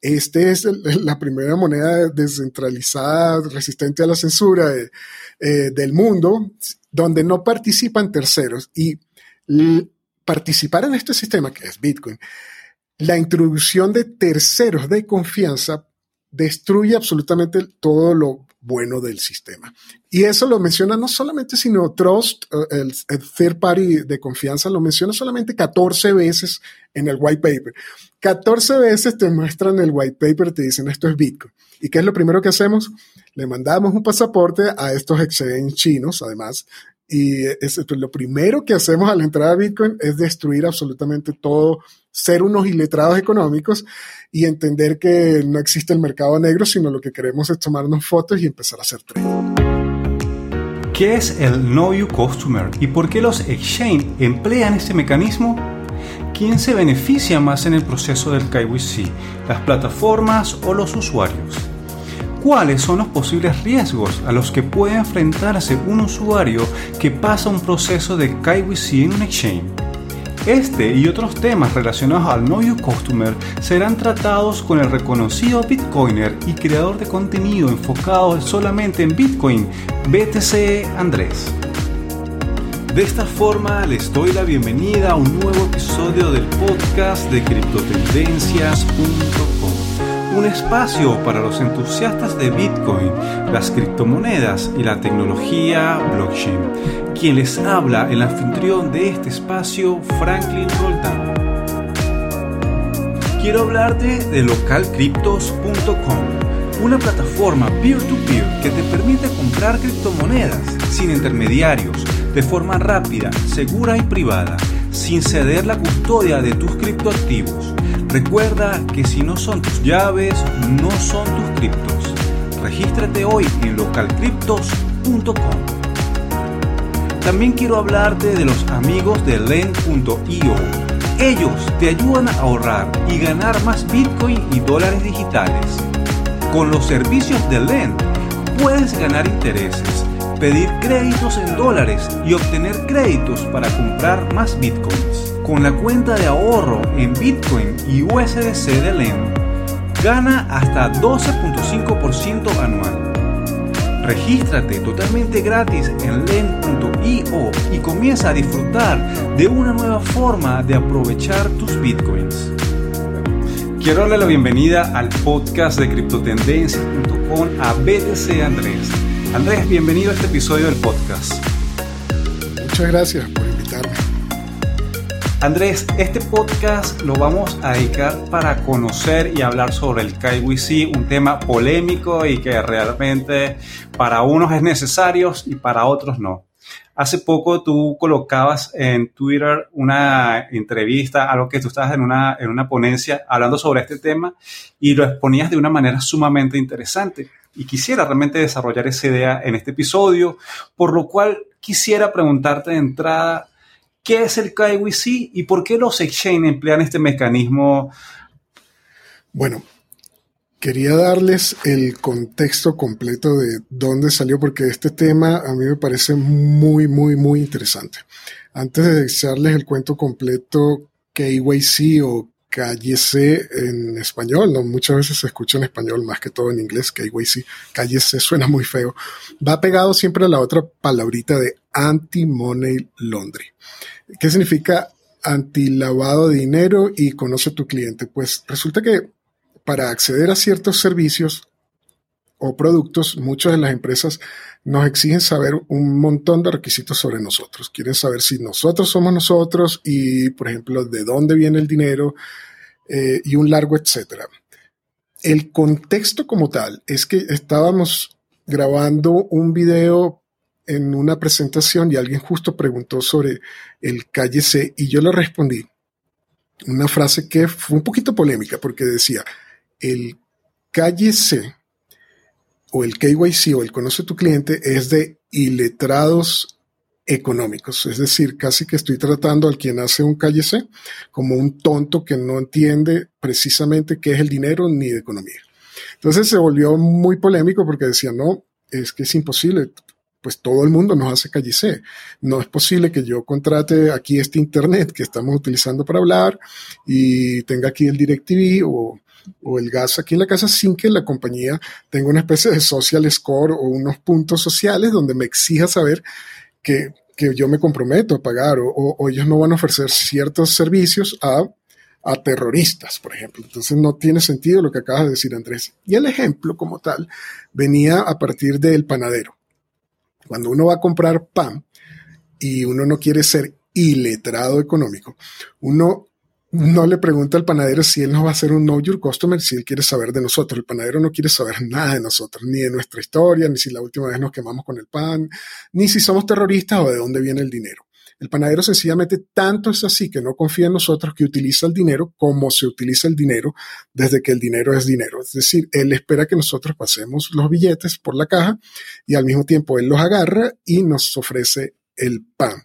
Este es la primera moneda descentralizada resistente a la censura eh, del mundo, donde no participan terceros. Y participar en este sistema, que es Bitcoin, la introducción de terceros de confianza destruye absolutamente todo lo bueno del sistema. Y eso lo menciona no solamente, sino Trust, eh, el, third party de confianza, lo menciona solamente 14 veces en el white paper. 14 veces te muestran el white paper, te dicen esto es Bitcoin. ¿Y qué es lo primero que hacemos? Le mandamos un pasaporte a estos exchange chinos, además, y es, lo primero que hacemos al entrar a Bitcoin es destruir absolutamente todo, ser unos iletrados económicos y entender que no existe el mercado negro, sino lo que queremos es tomarnos fotos y empezar a hacer trading. ¿Qué es el Know You Customer y por qué los exchange emplean este mecanismo? ¿Quién se beneficia más en el proceso del KYC? ¿Las plataformas o los usuarios? ¿Cuáles son los posibles riesgos a los que puede enfrentarse un usuario que pasa un proceso de KYC en un exchange? Este y otros temas relacionados al Know Your Customer serán tratados con el reconocido Bitcoiner y creador de contenido enfocado solamente en Bitcoin, BTC Andrés. De esta forma les doy la bienvenida a un nuevo episodio del podcast de criptotendencias.com un espacio para los entusiastas de Bitcoin, las criptomonedas y la tecnología blockchain. Quien les habla, el anfitrión de este espacio, Franklin Roldán. Quiero hablarte de localcryptos.com, una plataforma peer-to-peer -peer que te permite comprar criptomonedas sin intermediarios, de forma rápida, segura y privada, sin ceder la custodia de tus criptoactivos Recuerda que si no son tus llaves, no son tus criptos. Regístrate hoy en localcryptos.com. También quiero hablarte de los amigos de Lend.io. Ellos te ayudan a ahorrar y ganar más Bitcoin y dólares digitales. Con los servicios de Lend puedes ganar intereses, pedir créditos en dólares y obtener créditos para comprar más Bitcoins con la cuenta de ahorro en Bitcoin y USDC de LEN, gana hasta 12.5% anual. Regístrate totalmente gratis en len.io y comienza a disfrutar de una nueva forma de aprovechar tus bitcoins. Quiero darle la bienvenida al podcast de criptotendencias.com a BTC Andrés. Andrés, bienvenido a este episodio del podcast. Muchas gracias por Andrés, este podcast lo vamos a dedicar para conocer y hablar sobre el KYC, un tema polémico y que realmente para unos es necesario y para otros no. Hace poco tú colocabas en Twitter una entrevista, algo que tú estabas en una, en una ponencia hablando sobre este tema y lo exponías de una manera sumamente interesante. Y quisiera realmente desarrollar esa idea en este episodio, por lo cual quisiera preguntarte de entrada, ¿Qué es el KYC y por qué los exchange emplean este mecanismo? Bueno, quería darles el contexto completo de dónde salió, porque este tema a mí me parece muy, muy, muy interesante. Antes de echarles el cuento completo, KYC o KYC en español, no muchas veces se escucha en español más que todo en inglés, KYC, KYC suena muy feo, va pegado siempre a la otra palabrita de anti-money laundry. ¿Qué significa anti-lavado de dinero y conoce tu cliente? Pues resulta que para acceder a ciertos servicios o productos, muchas de las empresas nos exigen saber un montón de requisitos sobre nosotros. Quieren saber si nosotros somos nosotros y, por ejemplo, de dónde viene el dinero eh, y un largo etcétera. El contexto como tal es que estábamos grabando un video en una presentación y alguien justo preguntó sobre el calle C y yo le respondí una frase que fue un poquito polémica porque decía, el calle C o el KYC o el conoce tu cliente es de iletrados económicos, es decir, casi que estoy tratando al quien hace un calle C como un tonto que no entiende precisamente qué es el dinero ni de economía. Entonces se volvió muy polémico porque decía, no, es que es imposible, pues todo el mundo nos hace calle C. No es posible que yo contrate aquí este internet que estamos utilizando para hablar y tenga aquí el DirecTV o o el gas aquí en la casa sin que la compañía tenga una especie de social score o unos puntos sociales donde me exija saber que, yo me comprometo a pagar o, ellos no van a ofrecer ciertos servicios a, a terroristas, por ejemplo. Entonces no tiene sentido lo que acabas de decir, Andrés. Y el ejemplo como tal venía a partir del panadero. Cuando uno va a comprar pan y uno no quiere ser iletrado económico, uno no le pregunta al panadero si él nos va a hacer un know your customer, si él quiere saber de nosotros. El panadero no quiere saber nada de nosotros, ni de nuestra historia, ni si la última vez nos quemamos con el pan, ni si somos terroristas o de dónde viene el dinero. El panadero sencillamente tanto es así que no confía en nosotros que utiliza el dinero como se utiliza el dinero desde que el dinero es dinero. Es decir, él espera que nosotros pasemos los billetes por la caja y al mismo tiempo él los agarra y nos ofrece el pan.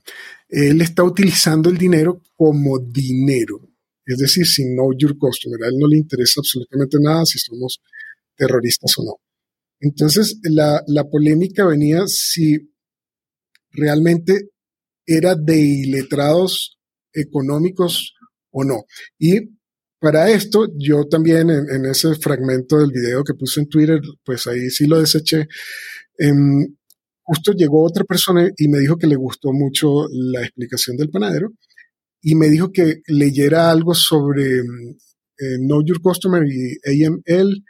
Él está utilizando el dinero como dinero es decir, si know your customer. A él no le interesa absolutamente nada si somos terroristas o no. Entonces, la, polémica venía si realmente era de iletrados económicos o no. Y para esto, yo también en, ese fragmento del video que puse en Twitter, pues ahí sí lo deseché. Em, justo llegó otra persona y me dijo que le gustó mucho la explicación del panadero y me dijo que leyera algo sobre mm, eh, Know Your Customer y AML,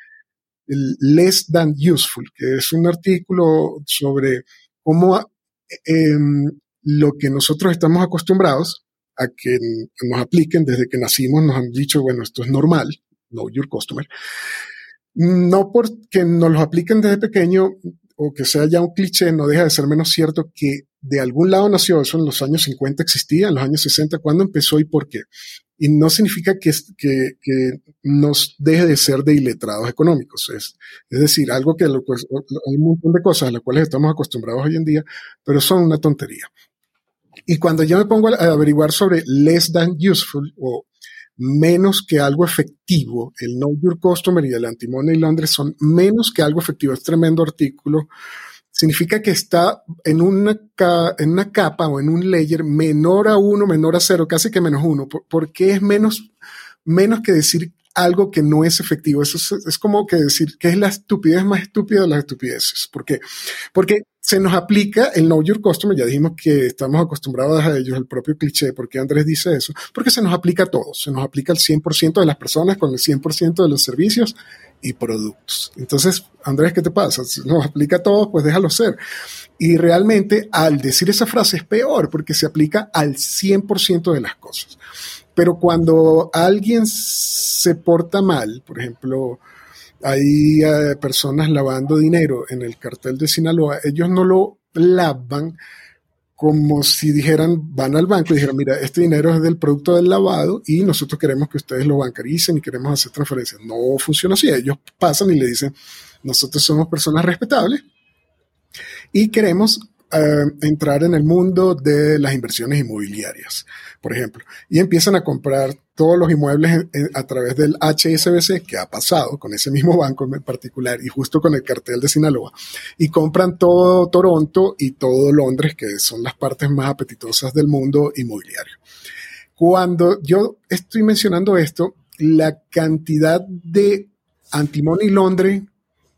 Less Than Useful, que es un artículo sobre cómo em, lo que nosotros estamos acostumbrados a que nos apliquen desde que nacimos, nos han dicho, bueno, esto es normal, Know Your Customer. No porque nos lo apliquen desde pequeño o que sea ya un cliché, no deja de ser menos cierto que de algún lado nació, eso en los años 50 existía, en los años 60, ¿cuándo empezó y por qué? Y no significa que, nos deje de ser de iletrados económicos. Es, decir, algo que pues, hay un montón de cosas a las cuales estamos acostumbrados hoy en día, pero son una tontería. Y cuando yo me pongo a averiguar sobre less than useful o menos que algo efectivo, el Know Your Customer y el Anti-Money Londres son menos que algo efectivo. Es tremendo artículo significa que está en una, en una capa o en un layer menor a uno, menor a cero, casi que menos uno. ¿Por, qué es menos, menos que decir algo que no es efectivo? Eso es, como que decir que es la estupidez más estúpida de las estupideces. ¿Por qué? Porque se nos aplica el Know Your Customer, ya dijimos que estamos acostumbrados a ellos, el propio cliché, ¿por qué Andrés dice eso? Porque se nos aplica a todos, se nos aplica al 100% de las personas con el 100% de los servicios y productos. Entonces, Andrés, ¿qué te pasa? Si nos aplica a todos, pues déjalo ser. Y realmente al decir esa frase es peor porque se aplica al 100% de las cosas. Pero cuando alguien se porta mal, por ejemplo, hay eh, personas lavando dinero en el cartel de Sinaloa, ellos no lo lavan como si dijeran, van al banco y dijeran, mira, este dinero es del producto del lavado y nosotros queremos que ustedes lo bancaricen y queremos hacer transferencias. No funciona así. Ellos pasan y le dicen, nosotros somos personas respetables y queremos eh, entrar en el mundo de las inversiones inmobiliarias, por ejemplo, y empiezan a comprar todos los inmuebles a través del HSBC, que ha pasado con ese mismo banco en particular y justo con el cartel de Sinaloa, y compran todo Toronto y todo Londres, que son las partes más apetitosas del mundo inmobiliario. Cuando yo estoy mencionando esto, la cantidad de antimoney Londres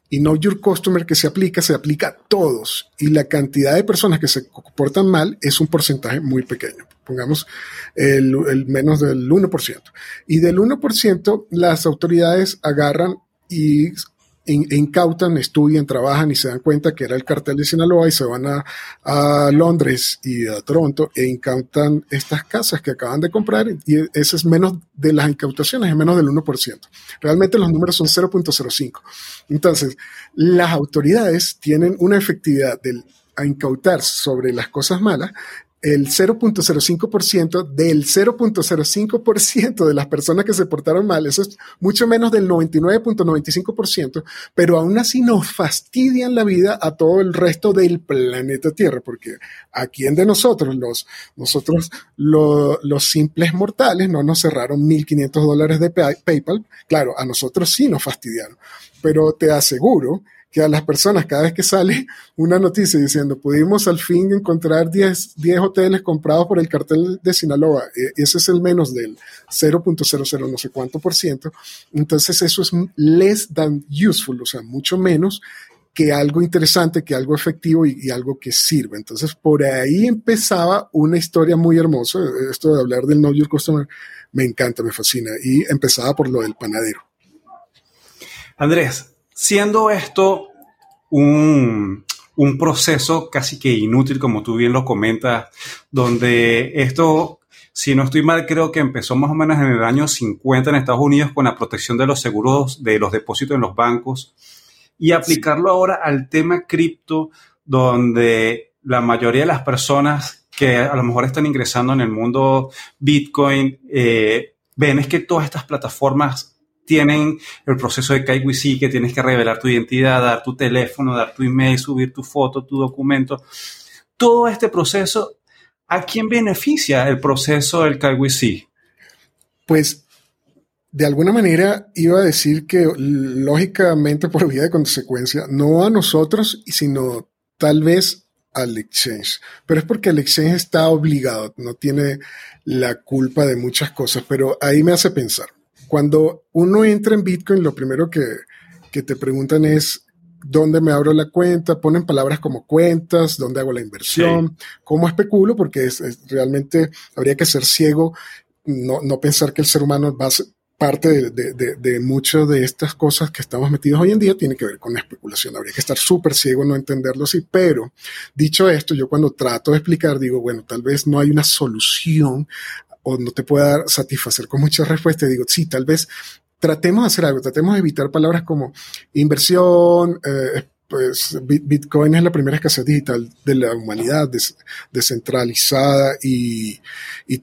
y Know Your Customer que se aplica, se aplica a todos. Y la cantidad de personas que se comportan mal es un porcentaje muy pequeño. Pongamos el, el menos del 1%. Y del 1%, las autoridades agarran y incautan, estudian, trabajan y se dan cuenta que era el cartel de Sinaloa y se van a, Londres y a Toronto e incautan estas casas que acaban de comprar y ese es menos de las incautaciones, es menos del 1%. Realmente los números son 0.05. Entonces, las autoridades tienen una efectividad del a incautar sobre las cosas malas el 0.05% del 0.05% de las personas que se portaron mal, eso es mucho menos del 99.95%, pero aún así nos fastidian la vida a todo el resto del planeta Tierra, porque a quién de nosotros, los, nosotros los simples mortales, no nos cerraron 1.500 dólares de PayPal, claro, a nosotros sí nos fastidiaron, pero te aseguro que a las personas cada vez que sale una noticia diciendo pudimos al fin encontrar 10, 10 hoteles comprados por el cartel de Sinaloa, e, ese es el menos del 0.00 no sé cuánto por ciento, entonces eso es less than useful, o sea, mucho menos que algo interesante, que algo efectivo y, algo que sirve. Entonces, por ahí empezaba una historia muy hermosa. Esto de hablar del Know Your Customer me encanta, me fascina. Y empezaba por lo del panadero. Andrés, siendo esto un, un proceso casi que inútil, como tú bien lo comentas, donde esto si no estoy mal, creo que empezó más o menos en el año 50 en Estados Unidos con la protección de los seguros de los depósitos en los bancos y aplicarlo ahora al tema cripto, donde la mayoría de las personas que a lo mejor están ingresando en el mundo Bitcoin eh, ven es que todas estas plataformas tienen el proceso de KYC, que tienes que revelar tu identidad, dar tu teléfono, dar tu email, subir tu foto, tu documento. Todo este proceso, ¿a quién beneficia el proceso del KYC? Pues de alguna manera iba a decir que lógicamente por vía de consecuencia, no a nosotros, sino tal vez al exchange. Pero es porque el exchange está obligado, no tiene la culpa de muchas cosas, pero ahí me hace pensar. Cuando uno entra en Bitcoin, lo primero que, te preguntan es, ¿dónde me abro la cuenta? Ponen palabras como cuentas, ¿dónde hago la inversión? ¿Cómo especulo? Porque es, realmente habría que ser ciego no, no, pensar que el ser humano va a, parte de, de, de, muchas de estas cosas que estamos metidos hoy en día tiene que ver con la especulación. Habría que estar súper ciego, no entenderlo así. Pero dicho esto, yo cuando trato de explicar, digo, bueno, tal vez no hay una solución o no te pueda satisfacer con muchas respuestas. Digo, sí, tal vez tratemos de hacer algo, tratemos de evitar palabras como inversión, eh, pues Bitcoin es la primera escasez digital de la humanidad, descentralizada y,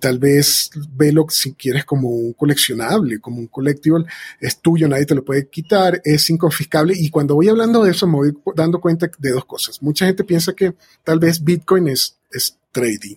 tal vez velo si quieres como un coleccionable, como un collectible, es tuyo, nadie te lo puede quitar, es inconfiscable y cuando voy hablando de eso me voy dando cuenta de dos cosas. Mucha gente piensa que tal vez Bitcoin es trading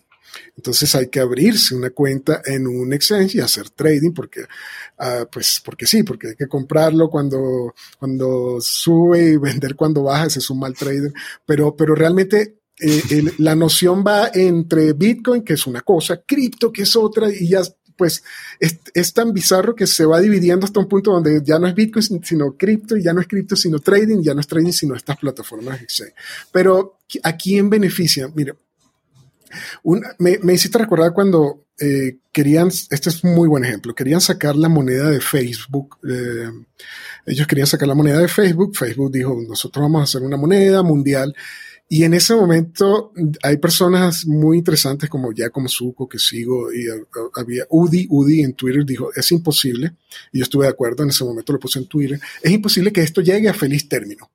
entonces hay que abrirse una cuenta en un exchange y hacer trading porque, uh, pues, porque sí, porque hay que comprarlo cuando, cuando sube y vender cuando baja, ese es un mal trader. Pero, pero realmente eh, la noción va entre Bitcoin, que es una cosa, cripto, que es otra, y ya pues es, tan bizarro que se va dividiendo hasta un punto donde ya no es Bitcoin, sino cripto, y ya no es cripto, sino trading, ya no es trading, sino estas plataformas exchange. Pero, ¿a quién beneficia? Mira, me, me, hiciste recordar cuando eh, querían, este es un muy buen ejemplo, querían sacar la moneda de Facebook. Eh, ellos querían sacar la moneda de Facebook. Facebook dijo, nosotros vamos a hacer una moneda mundial. Y en ese momento hay personas muy interesantes como Giacomo Zucco, que sigo, y había Udi, Udi en Twitter dijo, es imposible, y yo estuve de acuerdo, en ese momento lo puse en Twitter, es imposible que esto llegue a feliz término,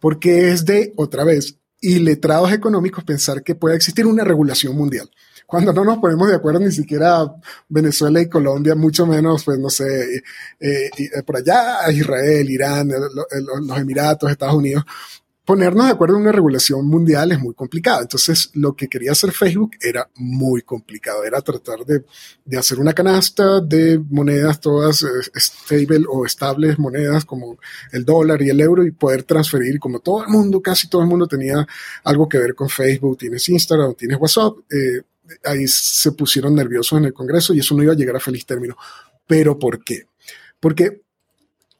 porque es de, otra vez, y letrados económicos pensar que puede existir una regulación mundial. Cuando no nos ponemos de acuerdo ni siquiera Venezuela y Colombia, mucho menos, pues no sé, eh, eh, eh, por allá Israel, Irán, los Emiratos, Estados Unidos, ponernos de acuerdo en una regulación mundial es muy complicado. Entonces, lo que quería hacer Facebook era muy complicado. Era tratar de, de hacer una canasta de monedas todas eh, stable o estables monedas como el dólar y el euro y poder transferir. Como todo el mundo, casi todo el mundo tenía algo que ver con Facebook, tienes Instagram, tienes WhatsApp, eh, ahí se pusieron nerviosos en el Congreso y eso no iba a llegar a feliz término. ¿Pero por qué? Porque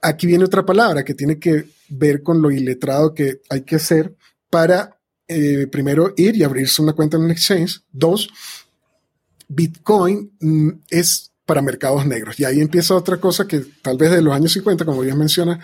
aquí viene otra palabra que tiene que ver con lo iletrado que hay que hacer para, eh, primero, ir y abrirse una cuenta en un exchange. Dos, Bitcoin mm, es para mercados negros. Y ahí empieza otra cosa que tal vez de los años 50, como bien menciona,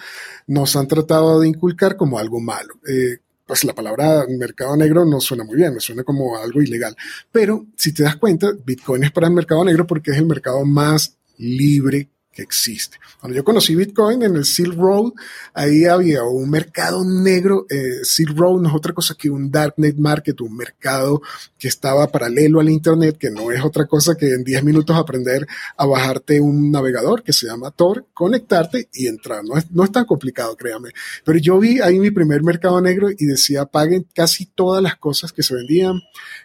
nos han tratado de inculcar como algo malo. Eh, pues la palabra mercado negro no suena muy bien, me suena como algo ilegal. Pero si te das cuenta, Bitcoin es para el mercado negro porque es el mercado más libre existe. Cuando yo conocí Bitcoin en el Silk Road, ahí había un mercado negro. Eh, Silk Road no es otra cosa que un darknet market, un mercado que estaba paralelo al Internet, que no es otra cosa que en 10 minutos aprender a bajarte un navegador que se llama Tor, conectarte y entrar. No es, no es tan complicado, créame. Pero yo vi ahí mi primer mercado negro y decía, paguen casi todas las cosas que se vendían.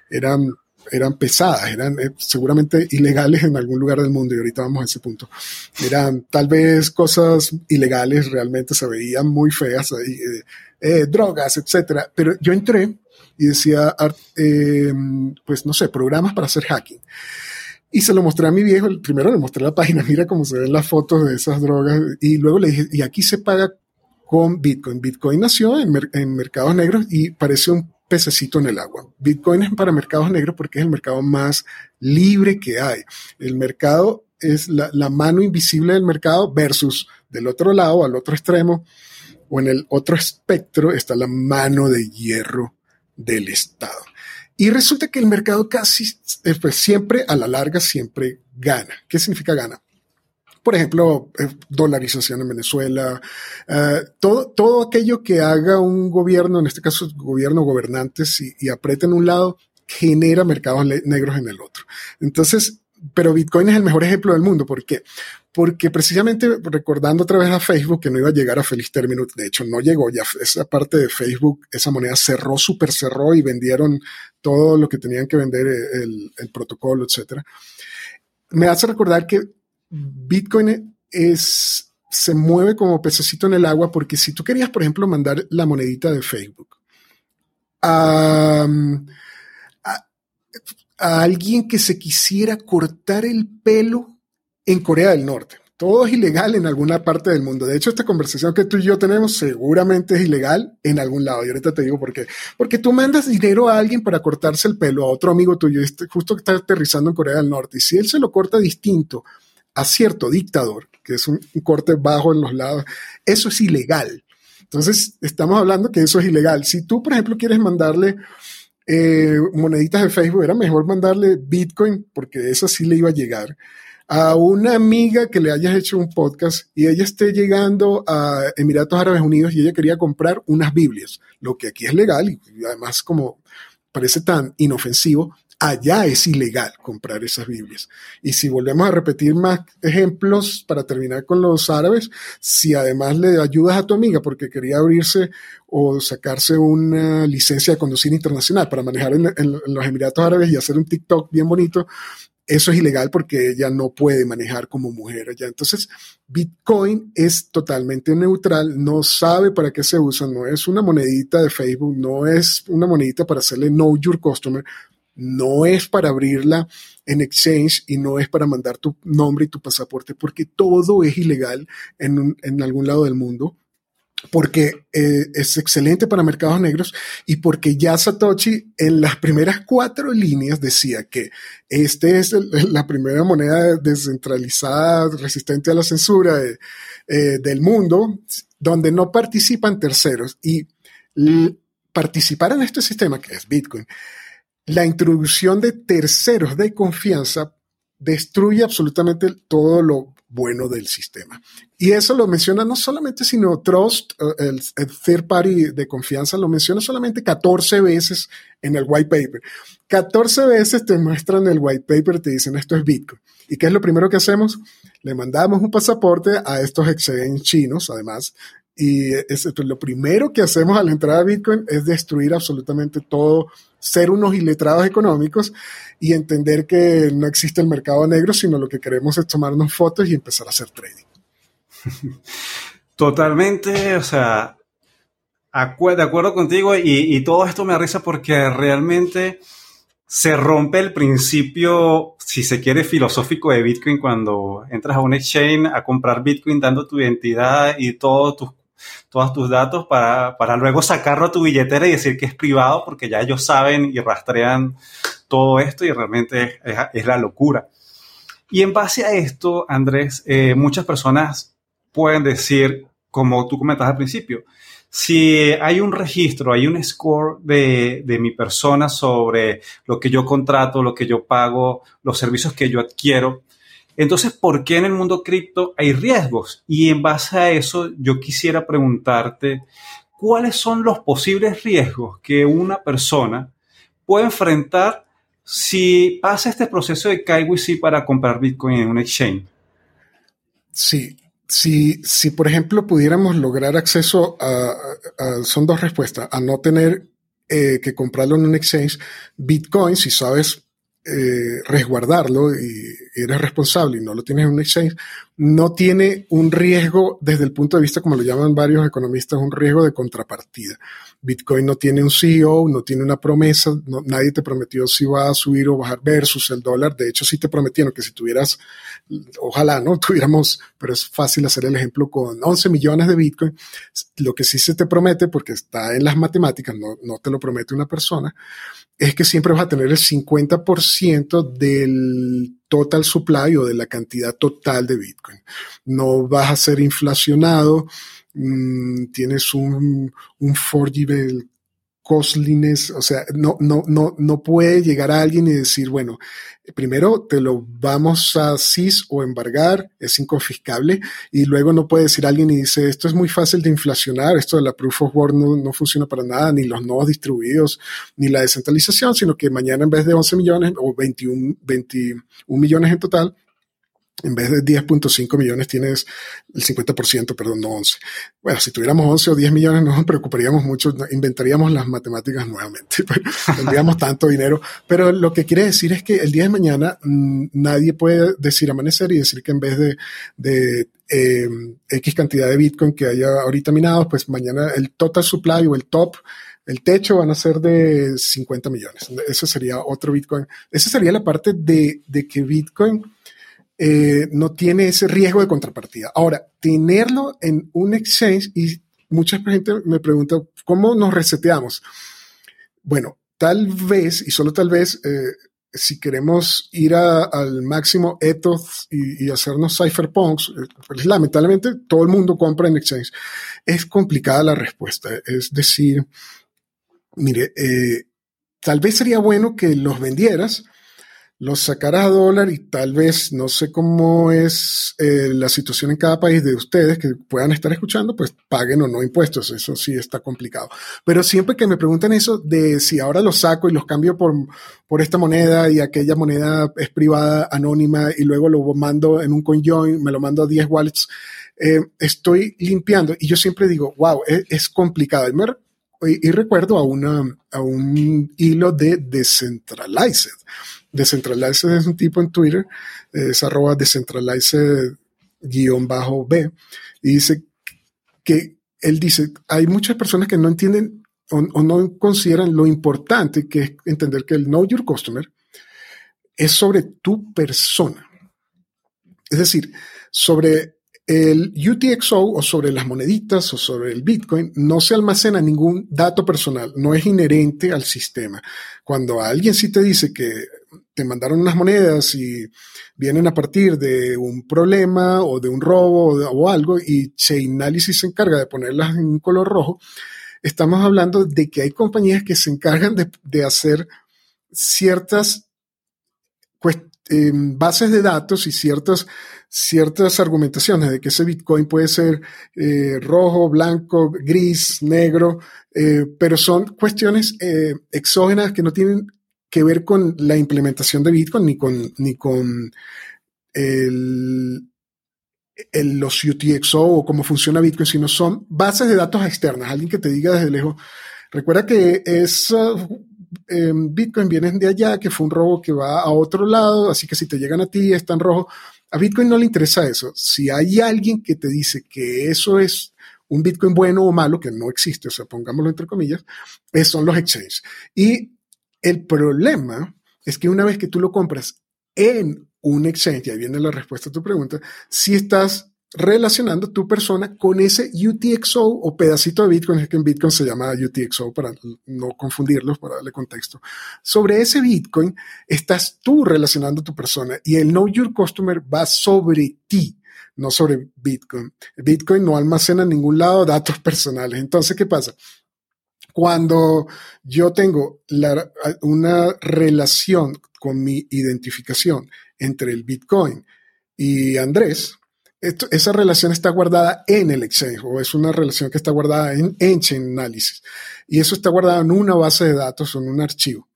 Eran eran pesadas, eran eh, seguramente ilegales en algún lugar del mundo y ahorita vamos a ese punto. Eran tal vez cosas ilegales, realmente se veían muy feas, eh, eh, drogas, etcétera. Pero yo entré y decía, pues no sé, programas para hacer hacking. Y se lo mostré a mi viejo, primero le mostré la página, mira cómo se ven las fotos de esas drogas, y luego le dije, y aquí se paga con Bitcoin. Bitcoin nació en, en mercados negros y parece un pececito en el agua. Bitcoin es para mercados negros porque es el mercado más libre que hay. El mercado es la, mano invisible del mercado versus del otro lado, al otro extremo, o en el otro espectro está la mano de hierro del Estado. Y resulta que el mercado casi eh, pues, siempre, a la larga, siempre gana. ¿Qué significa gana? Por ejemplo, eh, dolarización en Venezuela, eh, todo, todo aquello que haga un gobierno, en este caso gobierno gobernantes, y, y aprieta en un lado, genera mercados negros en el otro. Entonces, pero Bitcoin es el mejor ejemplo del mundo. ¿Por qué? Porque precisamente recordando otra vez a Facebook que no iba a llegar a feliz término, de hecho no llegó, ya esa parte de Facebook, esa moneda cerró, super cerró y vendieron todo lo que tenían que vender, eh, el, el protocolo, etcétera. Me hace recordar que Bitcoin es, se mueve como pececito en el agua porque si tú querías, por ejemplo, mandar la monedita de Facebook a, alguien que se quisiera cortar el pelo en Corea del Norte. Todo es ilegal en alguna parte del mundo. De hecho, esta conversación que tú y yo tenemos seguramente es ilegal en algún lado. Y ahorita te digo por qué. Porque tú mandas dinero a alguien para cortarse el pelo, a otro amigo tuyo, este, justo que está aterrizando en Corea del Norte. Y si él se lo corta distinto a cierto dictador, que es un, corte bajo en los lados, eso es ilegal. Entonces, estamos hablando que eso es ilegal. Si tú, por ejemplo, quieres mandarle eh, moneditas de Facebook, era mejor mandarle Bitcoin, porque eso sí le iba a llegar, a una amiga que le hayas hecho un podcast y ella esté llegando a Emiratos Árabes Unidos y ella quería comprar unas Biblias, lo que aquí es legal y además como parece tan inofensivo, allá es ilegal comprar esas Biblias. Y si volvemos a repetir más ejemplos para terminar con los árabes, si además le ayudas a tu amiga porque quería abrirse o sacarse una licencia de conducir internacional para manejar en, los Emiratos Árabes y hacer un TikTok bien bonito, eso es ilegal porque ella no puede manejar como mujer allá. Entonces, Bitcoin es totalmente neutral, no sabe para qué se usa, no es una monedita de Facebook, no es una monedita para hacerle know your customer, no es para abrirla en exchange y no es para mandar tu nombre y tu pasaporte, porque todo es ilegal en, algún lado del mundo, porque eh, es excelente para mercados negros y porque ya Satoshi en las primeras cuatro líneas decía que este es la primera moneda descentralizada, resistente a la censura eh, del mundo, donde no participan terceros. Y participar en este sistema que es Bitcoin la introducción de terceros de confianza destruye absolutamente todo lo bueno del sistema. Y eso lo menciona no solamente, sino Trust, eh, el, third party de confianza, lo menciona solamente 14 veces en el white paper. 14 veces te muestran el white paper, te dicen esto es Bitcoin. ¿Y qué es lo primero que hacemos? Le mandamos un pasaporte a estos exchange chinos, además, y es, lo primero que hacemos al entrar a Bitcoin es destruir absolutamente todo, ser unos iletrados económicos y entender que no existe el mercado negro, sino lo que queremos es tomarnos fotos y empezar a hacer trading. Totalmente, o sea, de acuerdo contigo y, y todo esto me risa porque realmente se rompe el principio, si se quiere, filosófico de Bitcoin cuando entras a un exchange a comprar Bitcoin dando tu identidad y todos tus todos tus datos para, para luego sacarlo a tu billetera y decir que es privado porque ya ellos saben y rastrean todo esto y realmente es, la locura. Y en base a esto, Andrés, eh, muchas personas pueden decir, como tú comentabas al principio, si hay un registro, hay un score de, de, mi persona sobre lo que yo contrato, lo que yo pago, los servicios que yo adquiero, entonces, ¿por qué en el mundo cripto hay riesgos? Y en base a eso, yo quisiera preguntarte, ¿cuáles son los posibles riesgos que una persona puede enfrentar si pasa este proceso de KYC para comprar Bitcoin en un exchange? Sí, si, si por ejemplo pudiéramos lograr acceso a, son dos respuestas, a no tener eh, que comprarlo en un exchange, Bitcoin, si sabes eh, resguardarlo y eres responsable y no lo tienes en un exchange, no tiene un riesgo desde el punto de vista, como lo llaman varios economistas, un riesgo de contrapartida. Bitcoin no tiene un CEO, no tiene una promesa, nadie te prometió si va a subir o bajar versus el dólar. De hecho, sí te prometieron que si tuvieras, ojalá, ¿no? Tuviéramos, pero es fácil hacer el ejemplo con 11 millones de Bitcoin. Lo que sí se te promete, porque está en las matemáticas, no, no te lo promete una persona, es que siempre vas a tener el 50% del total supply o de la cantidad total de Bitcoin. No vas a ser inflacionado, mmm, tienes un, un forgivable costliness, o sea, no, no, no, no puede llegar a alguien y decir, bueno, primero te lo vamos a CIS o embargar, es inconfiscable, y luego no puede decir alguien y dice, esto es muy fácil de inflacionar, esto de la proof of work no, no funciona para nada, ni los nodos distribuidos, ni la descentralización, sino que mañana en vez de 11 millones o 21, 21 millones en total, en vez de 10.5 millones tienes el 50%, perdón, no 11. Bueno, si tuviéramos 11 o 10 millones no nos preocuparíamos mucho, inventaríamos las matemáticas nuevamente, pero tendríamos tanto dinero. Pero lo que quiere decir es que el día de mañana mmm, nadie puede decir amanecer y decir que en vez de, de eh, X cantidad de Bitcoin que haya ahorita minados, pues mañana el total supply o el top el techo van a ser de 50 millones. Ese sería otro Bitcoin. Esa sería la parte de, de que Bitcoin eh, no tiene ese riesgo de contrapartida. Ahora, tenerlo en un exchange y mucha gente me pregunta, ¿cómo nos reseteamos? Bueno, tal vez, y solo tal vez, eh, si queremos ir al máximo ethos y, hacernos cypherpunks, pues lamentablemente todo el mundo compra en exchange. Es complicada la respuesta. Es decir, mire, eh, tal vez sería bueno que los vendieras, los sacarás a dólar y tal vez, no sé cómo es eh, la situación en cada país de ustedes que puedan estar escuchando, pues paguen o no impuestos. Eso sí está complicado. Pero siempre que me preguntan eso de si ahora los saco y los cambio por, por esta moneda y aquella moneda es privada, anónima, y luego lo mando en un CoinJoin, me lo mando a 10 wallets, eh, estoy limpiando. Y yo siempre digo, wow, es, es complicado. Y, me, y recuerdo a, una, a un hilo de Decentralized Decentralized es un tipo en Twitter, es arroba decentralized-b, y dice que él dice, hay muchas personas que no entienden o, o, no consideran lo importante que es entender que el Know Your Customer es sobre tu persona. Es decir, sobre el UTXO o sobre las moneditas o sobre el Bitcoin no se almacena ningún dato personal, no es inherente al sistema. Cuando alguien sí te dice que te mandaron unas monedas y vienen a partir de un problema o de un robo o, algo y Chainalysis se encarga de ponerlas en un color rojo, estamos hablando de que hay compañías que se encargan de, hacer ciertas eh, bases de datos y ciertas, ciertas argumentaciones de que ese Bitcoin puede ser eh, rojo, blanco, gris, negro, eh, pero son cuestiones eh, exógenas que no tienen que ver con la implementación de Bitcoin ni con, ni con el, los UTXO o cómo funciona Bitcoin, sino son bases de datos externas. Alguien que te diga desde lejos, recuerda que es, eh, Bitcoin viene de allá, que fue un robo que va a otro lado, así que si te llegan a ti está en rojo. A Bitcoin no le interesa eso. Si hay alguien que te dice que eso es un Bitcoin bueno o malo, que no existe, o sea, pongámoslo entre comillas, son los exchanges. Y el problema es que una vez que tú lo compras en un exchange, y ahí viene la respuesta a tu pregunta, si estás relacionando tu persona con ese UTXO o pedacito de Bitcoin, es que en Bitcoin se llama UTXO para no confundirlos, para darle contexto. Sobre ese Bitcoin estás tú relacionando tu persona y el Know Your Customer va sobre ti, no sobre Bitcoin. Bitcoin no almacena en ningún lado datos personales. Entonces, ¿qué pasa? Cuando yo tengo una relación con mi identificación entre el Bitcoin y Andrés, esa relación está guardada en el Exchange o es una relación que está guardada en, en Chain Analysis. Y eso está guardado en una base de datos o en un archivo.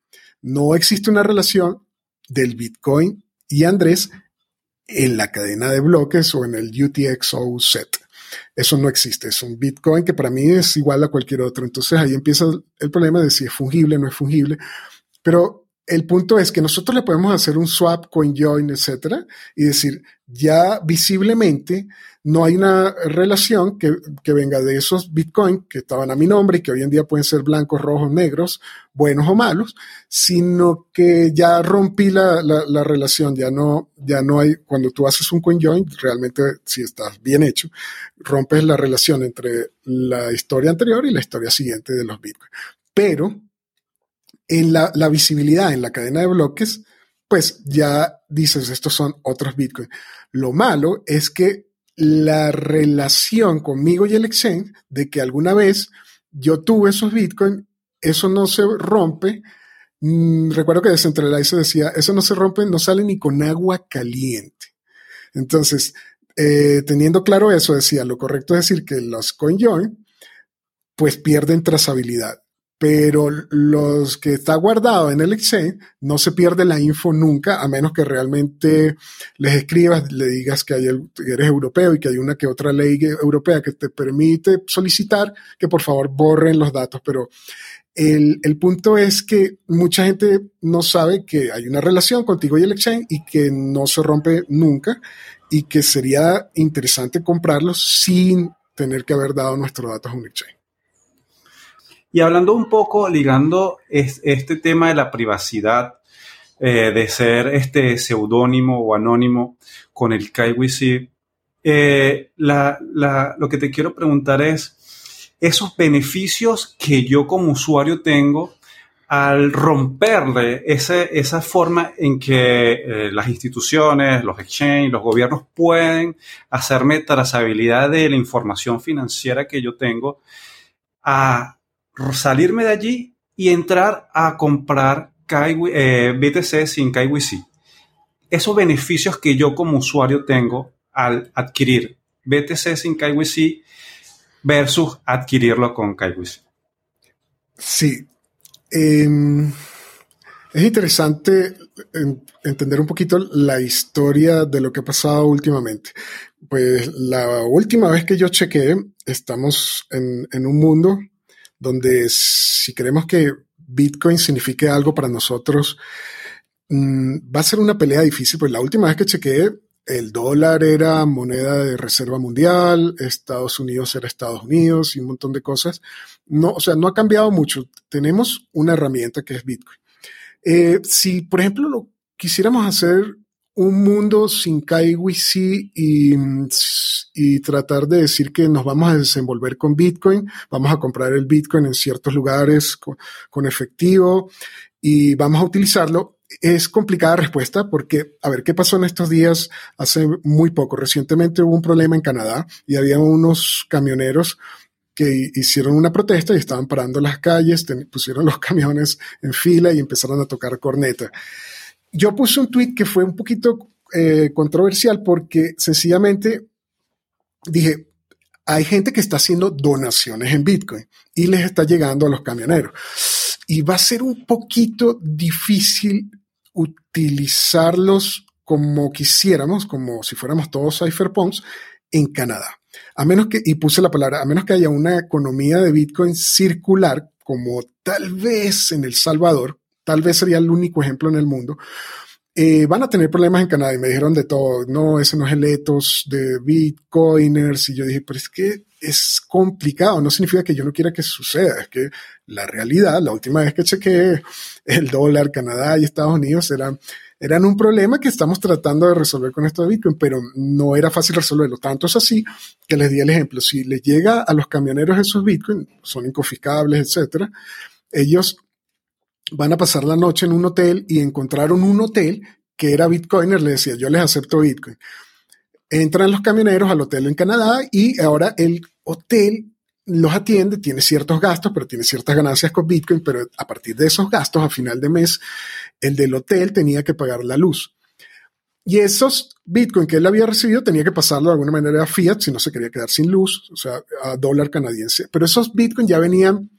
No existe una relación del Bitcoin y Andrés en la cadena de bloques o en el UTXO set. Eso no existe, es un Bitcoin que para mí es igual a cualquier otro. Entonces ahí empieza el problema de si es fungible o no es fungible. Pero el punto es que nosotros le podemos hacer un swap, CoinJoin, etcétera, y decir, ya visiblemente no hay una relación que, venga de esos Bitcoin que estaban a mi nombre y que hoy en día pueden ser blancos, rojos, negros, buenos o malos, sino que ya rompí la, la, relación, ya no, ya no hay, cuando tú haces un CoinJoin, realmente si estás bien hecho, rompes la relación entre la historia anterior y la historia siguiente de los Bitcoin. Pero en la, visibilidad en la cadena de bloques, pues ya dices, estos son otros Bitcoin. Lo malo es que la relación conmigo y el exchange de que alguna vez yo tuve esos Bitcoin, eso no se rompe. Mm, recuerdo que Decentralize decía, eso no se rompe, no sale ni con agua caliente. Entonces, eh, teniendo claro eso, decía, lo correcto es decir que los CoinJoin pues pierden trazabilidad pero los que está guardado en el Exchange no se pierde la info nunca, a menos que realmente les escribas, le digas que, hay eres europeo y que hay una que otra ley europea que te permite solicitar que por favor borren los datos, pero el, el, punto es que mucha gente no sabe que hay una relación contigo y el exchange y que no se rompe nunca y que sería interesante comprarlos sin tener que haber dado nuestros datos a un exchange. Y hablando un poco, ligando este tema de la privacidad, eh, de ser este seudónimo o anónimo con el KYC, eh, lo que te quiero preguntar es, esos beneficios que yo como usuario tengo al romperle esa forma en que eh, las instituciones, los exchanges, los gobiernos pueden hacerme trazabilidad de la información financiera que yo tengo, a salirme de allí y entrar a comprar eh, BTC sin KYC. Esos beneficios que yo como usuario tengo al adquirir BTC sin KYC versus adquirirlo con KYC. Sí. Em, es interesante entender un poquito la historia de lo que ha pasado últimamente. Pues la última vez que yo chequeé, estamos en, en un mundo donde si queremos que Bitcoin signifique algo para nosotros, mm, va a ser una pelea difícil, pues la última vez que chequeé, el dólar era moneda de reserva mundial, Estados Unidos era Estados Unidos y un montón de cosas. No, o sea, no ha cambiado mucho. Tenemos una herramienta que es Bitcoin. Eh, si, por ejemplo, lo quisiéramos hacer un mundo sin KYC y, y tratar de decir que nos vamos a desenvolver con Bitcoin, vamos a comprar el Bitcoin en ciertos lugares con, efectivo y vamos a utilizarlo. Es complicada respuesta porque, a ver, ¿qué pasó en estos días? Hace muy poco, recientemente hubo un problema en Canadá y había unos camioneros que hicieron una protesta y estaban parando las calles, pusieron los camiones en fila y empezaron a tocar corneta yo puse un tweet que fue un poquito eh, controversial porque sencillamente dije, hay gente que está haciendo donaciones en Bitcoin y les está llegando a los camioneros. Y va a ser un poquito difícil utilizarlos como quisiéramos, como si fuéramos todos cypherpunks en Canadá. A menos que, y puse la palabra, a menos que haya una economía de Bitcoin circular, como tal vez en El Salvador, tal vez sería el único ejemplo en el mundo, eh, van a tener problemas en Canadá y me dijeron de todo, no, ese no es el ethos de Bitcoiners. Y yo dije, pero es que es complicado, no significa que yo no quiera que suceda, es que la realidad, la última vez que chequeé el dólar, Canadá y Estados Unidos eran, eran un problema que estamos tratando de resolver con esto de Bitcoin, pero no era fácil resolverlo. Tanto es así que les di el ejemplo, si les llega a los camioneros esos Bitcoin, son inconfiscables, etcétera, ellos van a pasar la noche en un hotel y encontraron un hotel que era Bitcoiner, le decía, yo les acepto Bitcoin. Entran los camioneros al hotel en Canadá y ahora el hotel los atiende, tiene ciertos gastos, pero tiene ciertas ganancias con Bitcoin, pero a partir de esos gastos, a final de mes, el del hotel tenía que pagar la luz. Y esos Bitcoin que él había recibido tenía que pasarlo de alguna manera a fiat si no se quería quedar sin luz, o sea, a dólar canadiense. Pero esos Bitcoin ya venían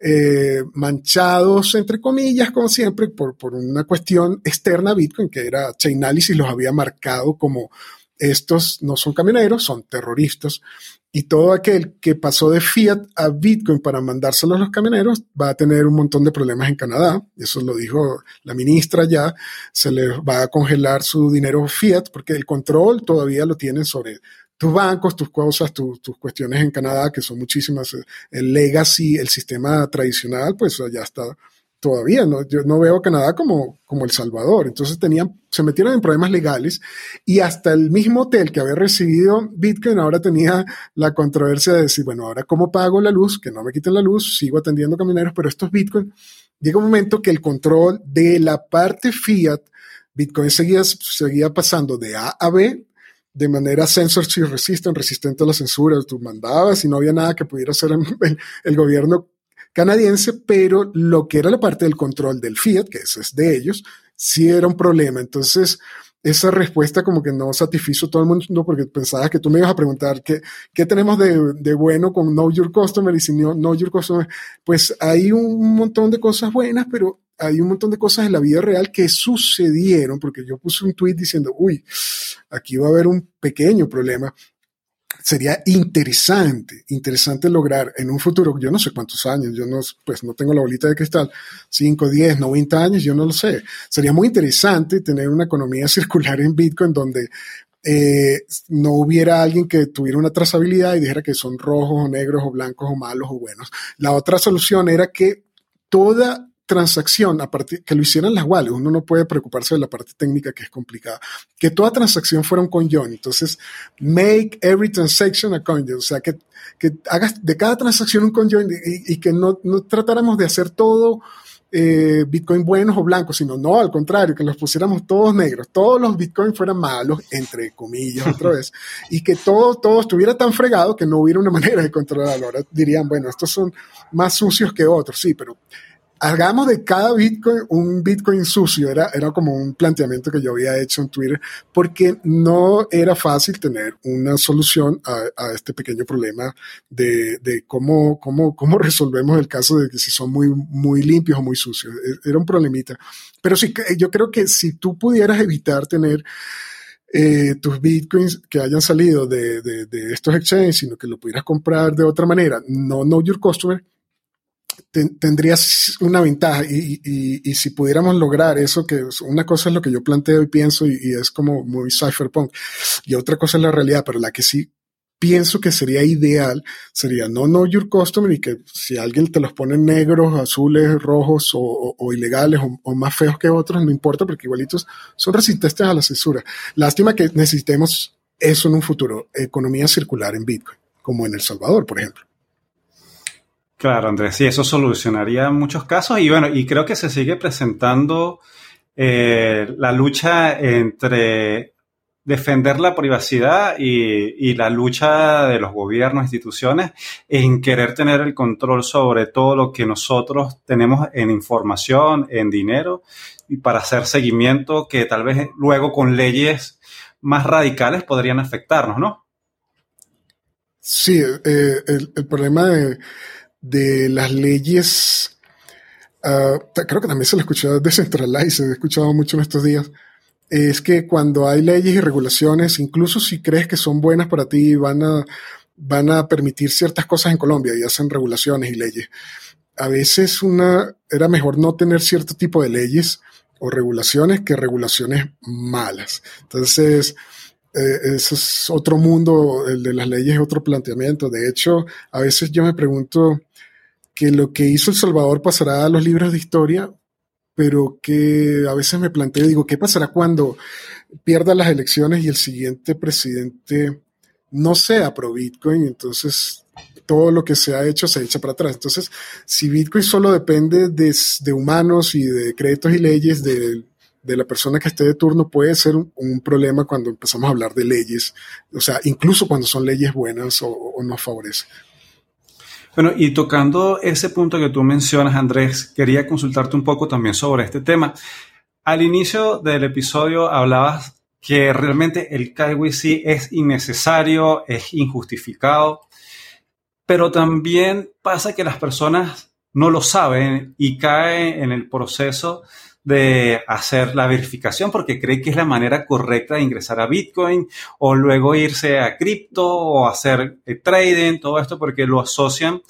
eh, manchados, entre comillas, como siempre, por, por una cuestión externa a Bitcoin, que era Chainalysis los había marcado como estos no son camioneros, son terroristas. Y todo aquel que pasó de fiat a Bitcoin para mandárselo a los camioneros va a tener un montón de problemas en Canadá. Eso lo dijo la ministra ya. Se les va a congelar su dinero fiat porque el control todavía lo tienen sobre tus bancos, tus cosas, tus cuestiones en Canadá, que son muchísimas. El legacy, el sistema tradicional, pues ya está todavía, ¿no? yo no veo a Canadá como, como El Salvador. Entonces tenían, se metieron en problemas legales y hasta el mismo hotel que había recibido Bitcoin ahora tenía la controversia de decir, bueno, ahora cómo pago la luz, que no me quiten la luz, sigo atendiendo camioneros, pero estos Bitcoin, llega un momento que el control de la parte fiat, Bitcoin seguía, seguía pasando de A a B de manera censorship resistant, resistente a la censura. Tú mandabas y no había nada que pudiera hacer el gobierno canadiense, pero lo que era la parte del control del Fiat, que eso es de ellos, sí era un problema. Entonces, esa respuesta como que no satisfizo a todo el mundo porque pensaba que tú me ibas a preguntar qué, qué tenemos de, de, bueno con Know Your Customer y si no Know Your Customer. Pues hay un montón de cosas buenas, pero hay un montón de cosas en la vida real que sucedieron porque yo puse un tweet diciendo, uy, aquí va a haber un pequeño problema sería interesante, interesante lograr en un futuro, yo no sé cuántos años, yo no, pues no tengo la bolita de cristal, 5, 10, 90 años, yo no lo sé. Sería muy interesante tener una economía circular en Bitcoin donde eh, no hubiera alguien que tuviera una trazabilidad y dijera que son rojos o negros o blancos o malos o buenos. La otra solución era que toda transacción, a partir, que lo hicieran las wallets, uno no puede preocuparse de la parte técnica que es complicada, que toda transacción fuera un coinjoin. Entonces, make every transaction a coinjoin, o sea, que, hagas de cada transacción un coinjoin y, que no, no tratáramos de hacer todo eh, Bitcoin buenos o blancos, sino no, al contrario, que los pusiéramos todos negros, todos los Bitcoin fueran malos, entre comillas, otra vez, y que todo, todo estuviera tan fregado que no hubiera una manera de controlarlo. Ahora dirían, bueno, estos son más sucios que otros, sí, pero hagamos de cada Bitcoin un Bitcoin sucio. Era, era como un planteamiento que yo había hecho en Twitter porque no era fácil tener una solución a, este pequeño problema de, de, cómo, cómo, cómo resolvemos el caso de que si son muy, muy limpios o muy sucios. E, era un problemita. Pero sí, yo creo que si tú pudieras evitar tener eh, tus bitcoins que hayan salido de, de, de estos exchanges, sino que lo pudieras comprar de otra manera, no know your customer, tendrías una ventaja y, si pudiéramos lograr eso, que una cosa es lo que yo planteo y pienso y, es como muy cypherpunk y otra cosa es la realidad, pero la que sí pienso que sería ideal sería no know your customer y que si alguien te los pone negros, azules, rojos o, ilegales o, o, más feos que otros, no importa porque igualitos son resistentes a la censura. Lástima que necesitemos eso en un futuro, economía circular en Bitcoin, como en El Salvador, por ejemplo. Claro, Andrés, sí, eso solucionaría muchos casos y bueno, y creo que se sigue presentando eh, la lucha entre defender la privacidad y, la lucha de los gobiernos, instituciones, en querer tener el control sobre todo lo que nosotros tenemos en información, en dinero, y para hacer seguimiento que tal vez luego con leyes más radicales podrían afectarnos, ¿no? Sí, eh, el, el problema de de las leyes, uh, creo que también se lo escuchado de Centralize, se he escuchado mucho en estos días, es que cuando hay leyes y regulaciones, incluso si crees que son buenas para ti, van a, van a permitir ciertas cosas en Colombia y hacen regulaciones y leyes. A veces una, era mejor no tener cierto tipo de leyes o regulaciones que regulaciones malas. Entonces, eh, ese es otro mundo, el de las leyes es otro planteamiento. De hecho, a veces yo me pregunto, que lo que hizo El Salvador pasará a los libros de historia, pero que a veces me planteo, digo, ¿qué pasará cuando pierda las elecciones y el siguiente presidente no sea pro Bitcoin? Entonces, todo lo que se ha hecho se echa para atrás. Entonces, si Bitcoin solo depende de, humanos y de decretos y leyes de, la persona que esté de turno, puede ser un, un, problema cuando empezamos a hablar de leyes, o sea, incluso cuando son leyes buenas o, o nos favorecen. Bueno, y tocando ese punto que tú mencionas, Andrés, quería consultarte un poco también sobre este tema. Al inicio del episodio hablabas que realmente el KYC es innecesario, es injustificado, pero también pasa que las personas no lo saben y caen en el proceso de hacer la verificación porque cree que es la manera correcta de ingresar a Bitcoin o luego irse a cripto o hacer eh, trading, todo esto porque lo asocian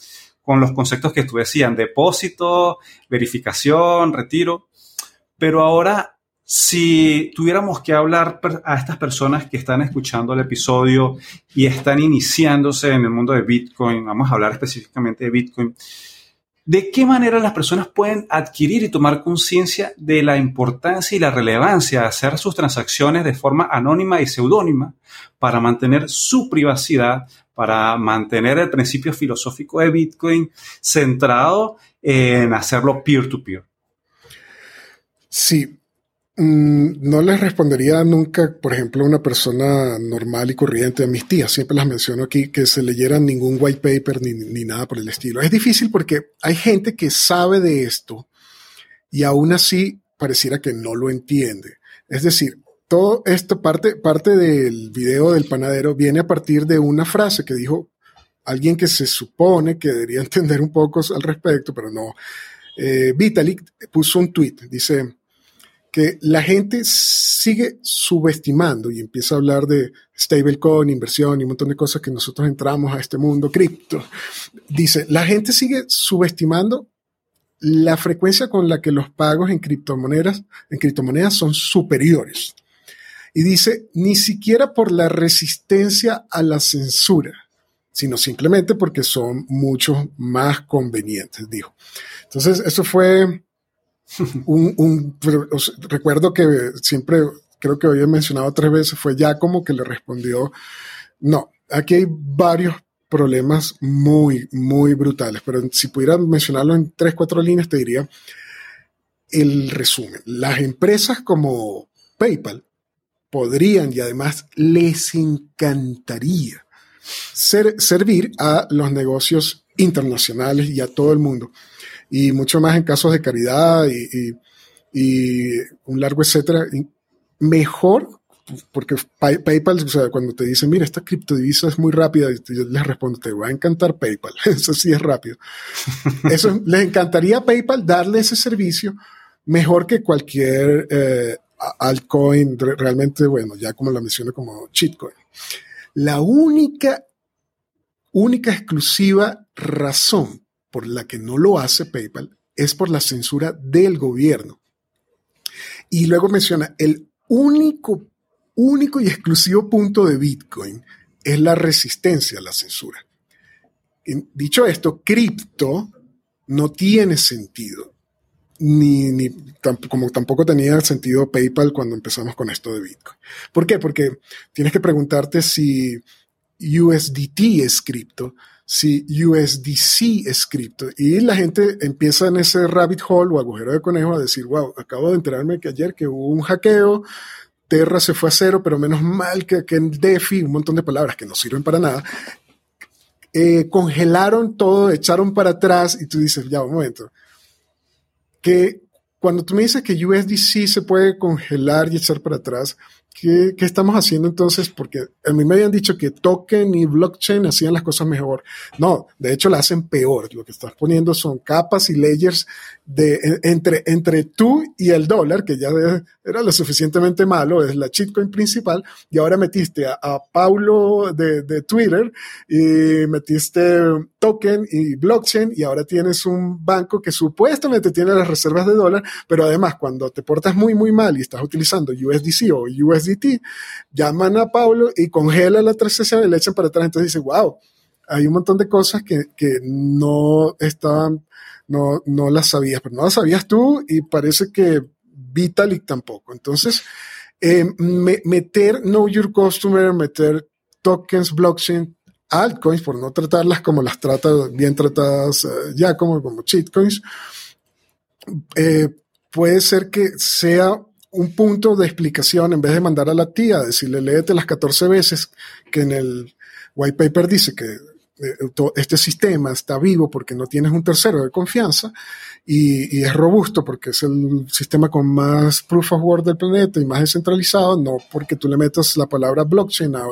con los conceptos que tú decían, depósito, verificación, retiro. Pero ahora, si tuviéramos que hablar a estas personas que están escuchando el episodio y están iniciándose en el mundo de Bitcoin, vamos a hablar específicamente de Bitcoin, ¿De qué manera las personas pueden adquirir y tomar conciencia de la importancia y la relevancia de hacer sus transacciones de forma anónima y seudónima para mantener su privacidad, para mantener el principio filosófico de Bitcoin centrado en hacerlo peer-to-peer? Sí, Mm, no les respondería nunca, por ejemplo, a una persona normal y corriente, a mis tías, siempre las menciono aquí, que se leyeran ningún white paper ni, ni, nada por el estilo. Es difícil porque hay gente que sabe de esto y aún así pareciera que no lo entiende. Es decir, todo esto, parte, parte del video del panadero viene a partir de una frase que dijo alguien que se supone que debería entender un poco al respecto, pero no. Eh, Vitalik puso un tweet, dice, que la gente sigue subestimando y empieza a hablar de stablecoin, inversión y un montón de cosas que nosotros entramos a este mundo cripto. Dice, la gente sigue subestimando la frecuencia con la que los pagos en criptomonedas, en criptomonedas son superiores. Y dice, ni siquiera por la resistencia a la censura, sino simplemente porque son mucho más convenientes, dijo. Entonces, eso fue un, recuerdo que siempre, creo que he mencionado tres veces, fue ya como que le respondió, no, aquí hay varios problemas muy, muy brutales, pero si pudiera mencionarlo en tres, cuatro líneas, te diría el resumen. Las empresas como PayPal podrían y además les encantaría servir a los negocios internacionales y a todo el mundo y mucho más en casos de caridad y, un largo etcétera. Mejor, porque PayPal, o sea, cuando te dicen, mira, esta criptodivisa es muy rápida, yo les respondo, te va a encantar PayPal, eso sí es rápido. Eso, les encantaría a PayPal darle ese servicio mejor que cualquier eh, altcoin, realmente, bueno, ya como la menciono como cheatcoin. La única, única exclusiva razón por la que no lo hace PayPal es por la censura del gobierno. Y luego menciona, el único, único y exclusivo punto de Bitcoin es la resistencia a la censura. Dicho esto, cripto no tiene sentido, ni, ni como tampoco tenía sentido PayPal cuando empezamos con esto de Bitcoin. ¿Por qué? Porque tienes que preguntarte si USDT es cripto, si USDC es cripto. Y la gente empieza en ese rabbit hole o agujero de conejo a decir, wow, acabo de enterarme que ayer que hubo un hackeo, Terra se fue a cero, pero menos mal que, que en DeFi, un montón de palabras que no sirven para nada, eh, congelaron todo, echaron para atrás y tú dices, ya, un momento, que cuando tú me dices que USDC se puede congelar y echar para atrás, ¿Qué, estamos haciendo entonces? Porque a mí me habían dicho que token y blockchain hacían las cosas mejor. No, de hecho la hacen peor. Lo que estás poniendo son capas y layers de, entre, entre tú y el dólar, que ya era lo suficientemente malo, es la shitcoin principal, y ahora metiste a, Paulo de, de, Twitter y metiste token y blockchain, y ahora tienes un banco que supuestamente tiene las reservas de dólar, pero además cuando te portas muy, muy mal y estás utilizando USDC o USDT, llaman a Paulo y congela la transacción y le echan para atrás. Entonces dice, wow, hay un montón de cosas que, que no estaban no, no las sabías, pero no las sabías tú y parece que Vitalik tampoco. Entonces, eh, meter Know Your Customer, meter tokens, blockchain, altcoins, por no tratarlas como las trata bien tratadas eh, ya como, como cheatcoins, eh, puede ser que sea un punto de explicación en vez de mandar a la tía, decirle léete las 14 veces que en el white paper dice que este sistema está vivo porque no tienes un tercero de confianza y, es robusto porque es el sistema con más proof of work del planeta y más descentralizado, no porque tú le metas la palabra blockchain a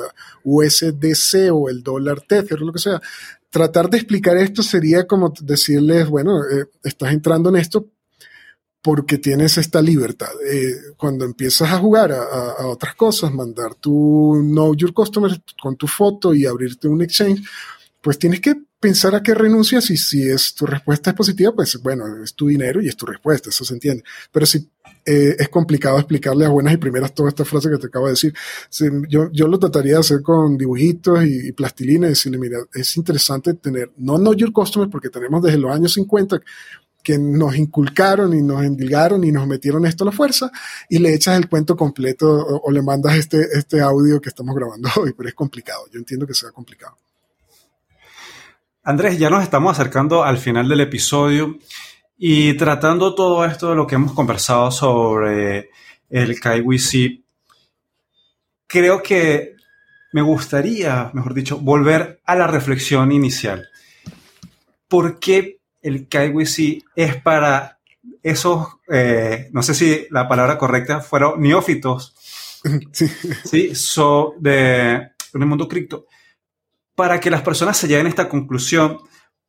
USDC o el dólar Tether o lo que sea. Tratar de explicar esto sería como decirles, bueno, eh, estás entrando en esto porque tienes esta libertad. Eh, cuando empiezas a jugar a, otras cosas, mandar tu Know Your Customer con tu foto y abrirte un exchange, pues tienes que pensar a qué renuncias y si es tu respuesta es positiva, pues bueno, es tu dinero y es tu respuesta, eso se entiende. Pero si eh, es complicado explicarle a buenas y primeras toda esta frase que te acabo de decir. yo, lo trataría de hacer con dibujitos y, plastilina y decirle, mira, es interesante tener, no Know Your Customer, porque tenemos desde los años 50 que nos inculcaron y nos endilgaron y nos metieron esto a la fuerza y le echas el cuento completo o, le mandas este, este audio que estamos grabando hoy, pero es complicado. Yo entiendo que sea complicado. Andrés, ya nos estamos acercando al final del episodio y tratando todo esto de lo que hemos conversado sobre el KYC, creo que me gustaría, mejor dicho, volver a la reflexión inicial. ¿Por qué el KYC es para esos, eh, no sé si la palabra correcta fueron neófitos, sí, ¿sí? So, de, en el mundo cripto, para que las personas se lleguen a esta conclusión,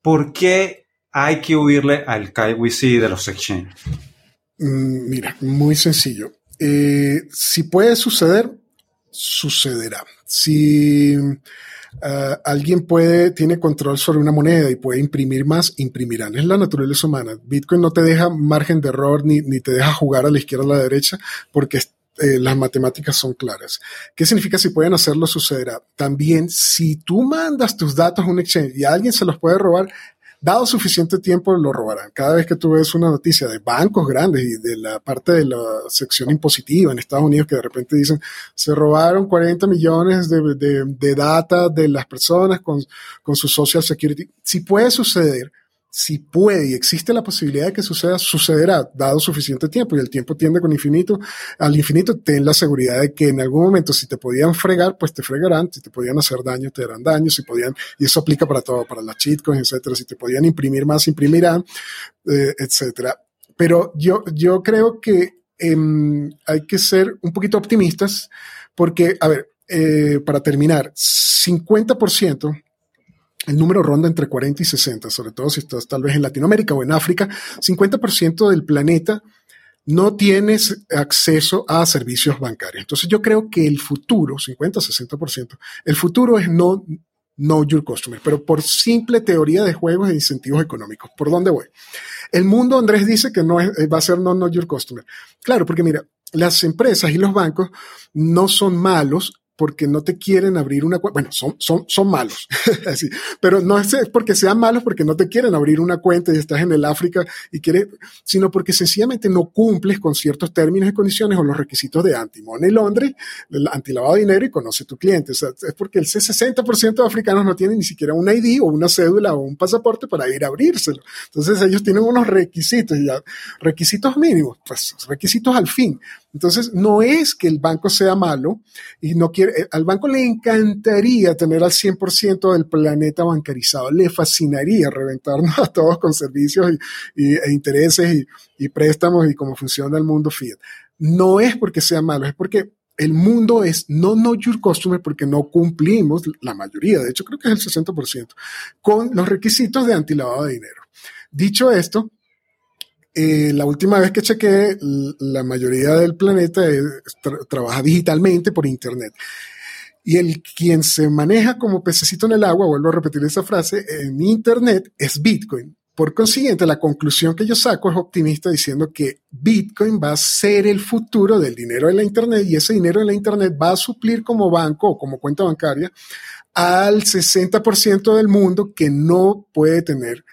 ¿por qué hay que huirle al KYC de los exchanges? Mm, mira, muy sencillo. Eh, si puede suceder, sucederá. Si Ah, alguien puede, tiene control sobre una moneda y puede imprimir más, imprimirán. Es la naturaleza humana. Bitcoin no te deja margen de error ni, ni te deja jugar a la izquierda o a la derecha porque eh, las matemáticas son claras. ¿Qué significa si pueden hacerlo? Sucederá. También, si tú mandas tus datos a un exchange y alguien se los puede robar, dado suficiente tiempo lo robarán. Cada vez que tú ves una noticia de bancos grandes y de la parte de la sección impositiva en Estados Unidos que de repente dicen se robaron 40 millones de, de, de de las personas con, con su social security, si puede suceder, si puede y existe la posibilidad de que suceda, sucederá, dado suficiente tiempo, y el tiempo tiende con infinito, al infinito, ten la seguridad de que en algún momento si te podían fregar, pues te fregarán, si te podían hacer daño, te harán daño, si podían, y eso aplica para todo, para las cheatcoins, etcétera, si te podían imprimir más, imprimirán, eh, etcétera. Pero yo, yo creo que em, hay que ser un poquito optimistas, porque, a ver, eh, para terminar, 50% el número ronda entre 40 y 60, sobre todo si estás tal vez en Latinoamérica o en África. 50% del planeta no tienes acceso a servicios bancarios. Entonces yo creo que el futuro, 50, 60%, el futuro es no know your customer, pero por simple teoría de juegos e incentivos económicos. ¿Por dónde voy? El mundo, Andrés dice que no es, va a ser no know your customer. Claro, porque mira, las empresas y los bancos no son malos porque no te quieren abrir una cuenta. Bueno, son, son, son malos, Así. pero no es porque sean malos porque no te quieren abrir una cuenta y estás en el África y quieres, sino porque sencillamente no cumples con ciertos términos y condiciones o los requisitos de anti-money laundry, anti-lavado de dinero y conoce tu cliente. O sea, es porque el 60% de africanos no tienen ni siquiera un ID o una cédula o un pasaporte para ir a abrírselo. Entonces ellos tienen unos requisitos, ya, requisitos mínimos, pues requisitos al fin. Entonces, no es que el banco sea malo y no quiere, eh, al banco le encantaría tener al 100% del planeta bancarizado, le fascinaría reventarnos a todos con servicios y, e intereses y, préstamos y cómo funciona el mundo fiat. No es porque sea malo, es porque el mundo es no know your customer porque no cumplimos, la mayoría, de hecho creo que es el 60%, con los requisitos de antilavado de dinero. Dicho esto, eh, la última vez que chequeé, la mayoría del planeta trabaja digitalmente por Internet. Y el quien se maneja como pececito en el agua, vuelvo a repetir esa frase, en Internet es Bitcoin. Por consiguiente, la conclusión que yo saco es optimista diciendo que Bitcoin va a ser el futuro del dinero en la Internet y ese dinero en la Internet va a suplir como banco o como cuenta bancaria al 60% del mundo que no puede tener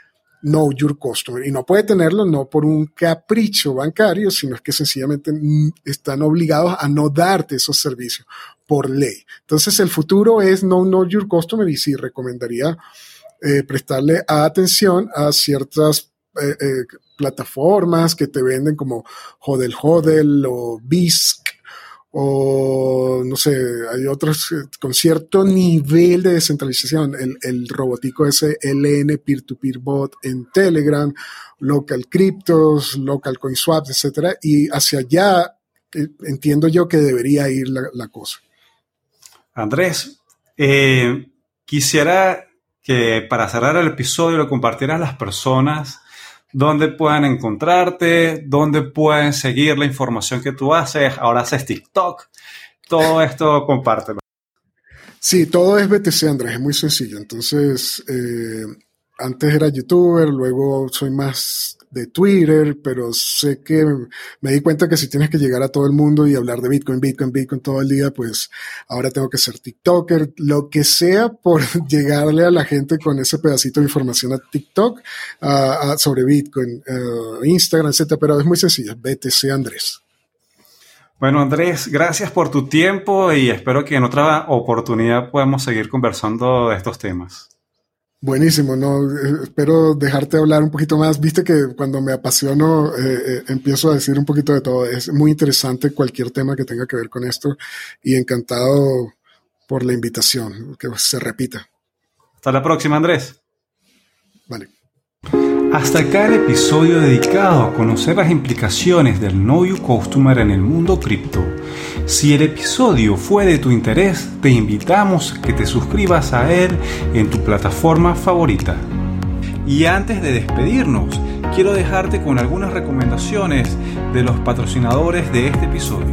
know your customer. Y no puede tenerlo no por un capricho bancario, sino es que sencillamente están obligados a no darte esos servicios por ley. Entonces el futuro es no know your customer y sí recomendaría eh, prestarle atención a ciertas eh, eh, plataformas que te venden como Hodel Hodel o BISC o no sé, hay otros eh, con cierto nivel de descentralización, el, el robotico ese LN peer-to-peer bot en Telegram, local cryptos, local coin swaps, etcétera, y hacia allá eh, entiendo yo que debería ir la, cosa. Andrés, eh, quisiera que para cerrar el episodio lo compartieras las personas dónde pueden encontrarte, dónde pueden seguir la información que tú haces. Ahora haces TikTok. Todo esto compártelo. Sí, todo es BTC, Andrés, es muy sencillo. Entonces, eh, antes era youtuber, luego soy más de Twitter, pero sé que me di cuenta que si tienes que llegar a todo el mundo y hablar de Bitcoin, Bitcoin, Bitcoin todo el día, pues ahora tengo que ser TikToker, lo que sea por llegarle a la gente con ese pedacito de información a TikTok sobre Bitcoin, uh, Instagram, etcétera, pero es muy sencillo, BTC Andrés. Bueno, Andrés, gracias por tu tiempo y espero que en otra oportunidad podamos seguir conversando de estos temas. Buenísimo, no eh, espero dejarte hablar un poquito más. Viste que cuando me apasiono eh, eh, empiezo a decir un poquito de todo. Es muy interesante cualquier tema que tenga que ver con esto y encantado por la invitación, que se repita. Hasta la próxima, Andrés. Vale. Hasta acá el episodio dedicado a conocer las implicaciones del Know You Customer en el mundo cripto. Si el episodio fue de tu interés, te invitamos que te suscribas a él en tu plataforma favorita. Y antes de despedirnos, quiero dejarte con algunas recomendaciones de los patrocinadores de este episodio.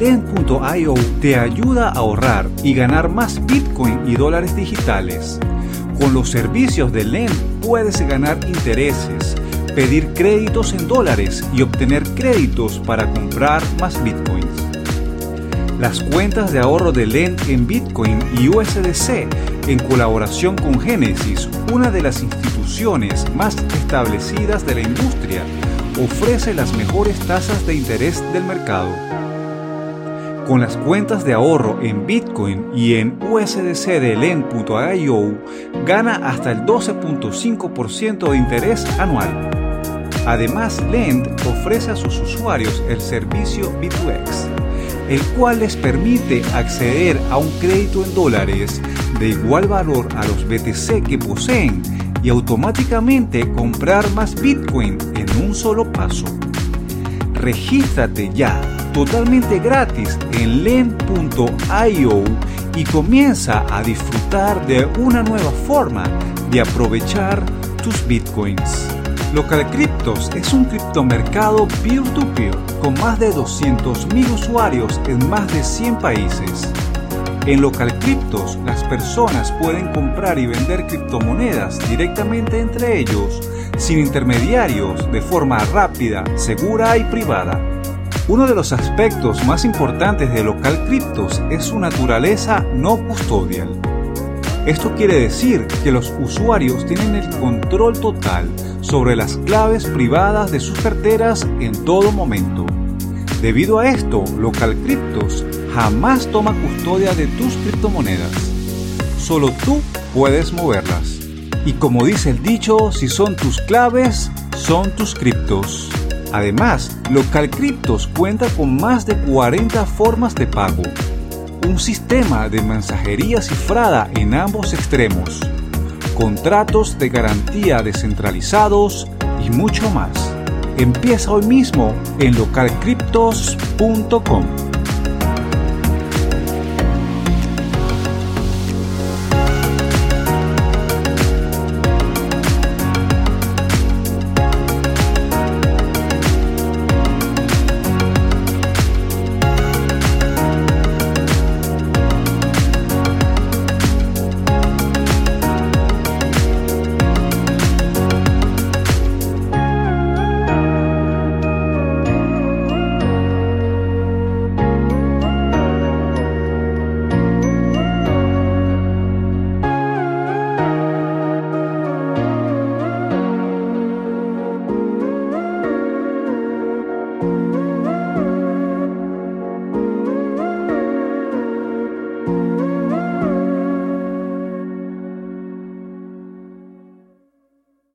Lend.io te ayuda a ahorrar y ganar más Bitcoin y dólares digitales. Con los servicios de Lend puedes ganar intereses, pedir créditos en dólares y obtener créditos para comprar más bitcoins. Las cuentas de ahorro de Lend en Bitcoin y USDC en colaboración con Genesis, una de las instituciones más establecidas de la industria, ofrece las mejores tasas de interés del mercado. Con las cuentas de ahorro en Bitcoin y en USDC de Lend.io, gana hasta el 12.5% de interés anual. Además, Lend ofrece a sus usuarios el servicio B2X, el cual les permite acceder a un crédito en dólares de igual valor a los BTC que poseen y automáticamente comprar más Bitcoin en un solo paso. Regístrate ya totalmente gratis en len.io y comienza a disfrutar de una nueva forma de aprovechar tus bitcoins. Local Cryptos es un criptomercado peer-to-peer con más de 200.000 usuarios en más de 100 países. En Local Cryptos, las personas pueden comprar y vender criptomonedas directamente entre ellos, sin intermediarios, de forma rápida, segura y privada. Uno de los aspectos más importantes de Local Cryptos es su naturaleza no custodial. Esto quiere decir que los usuarios tienen el control total sobre las claves privadas de sus carteras en todo momento. Debido a esto, Local Cryptos jamás toma custodia de tus criptomonedas. Solo tú puedes moverlas. Y como dice el dicho, si son tus claves, son tus criptos. Además, Local Cryptos cuenta con más de 40 formas de pago, un sistema de mensajería cifrada en ambos extremos, contratos de garantía descentralizados y mucho más. Empieza hoy mismo en localcryptos.com.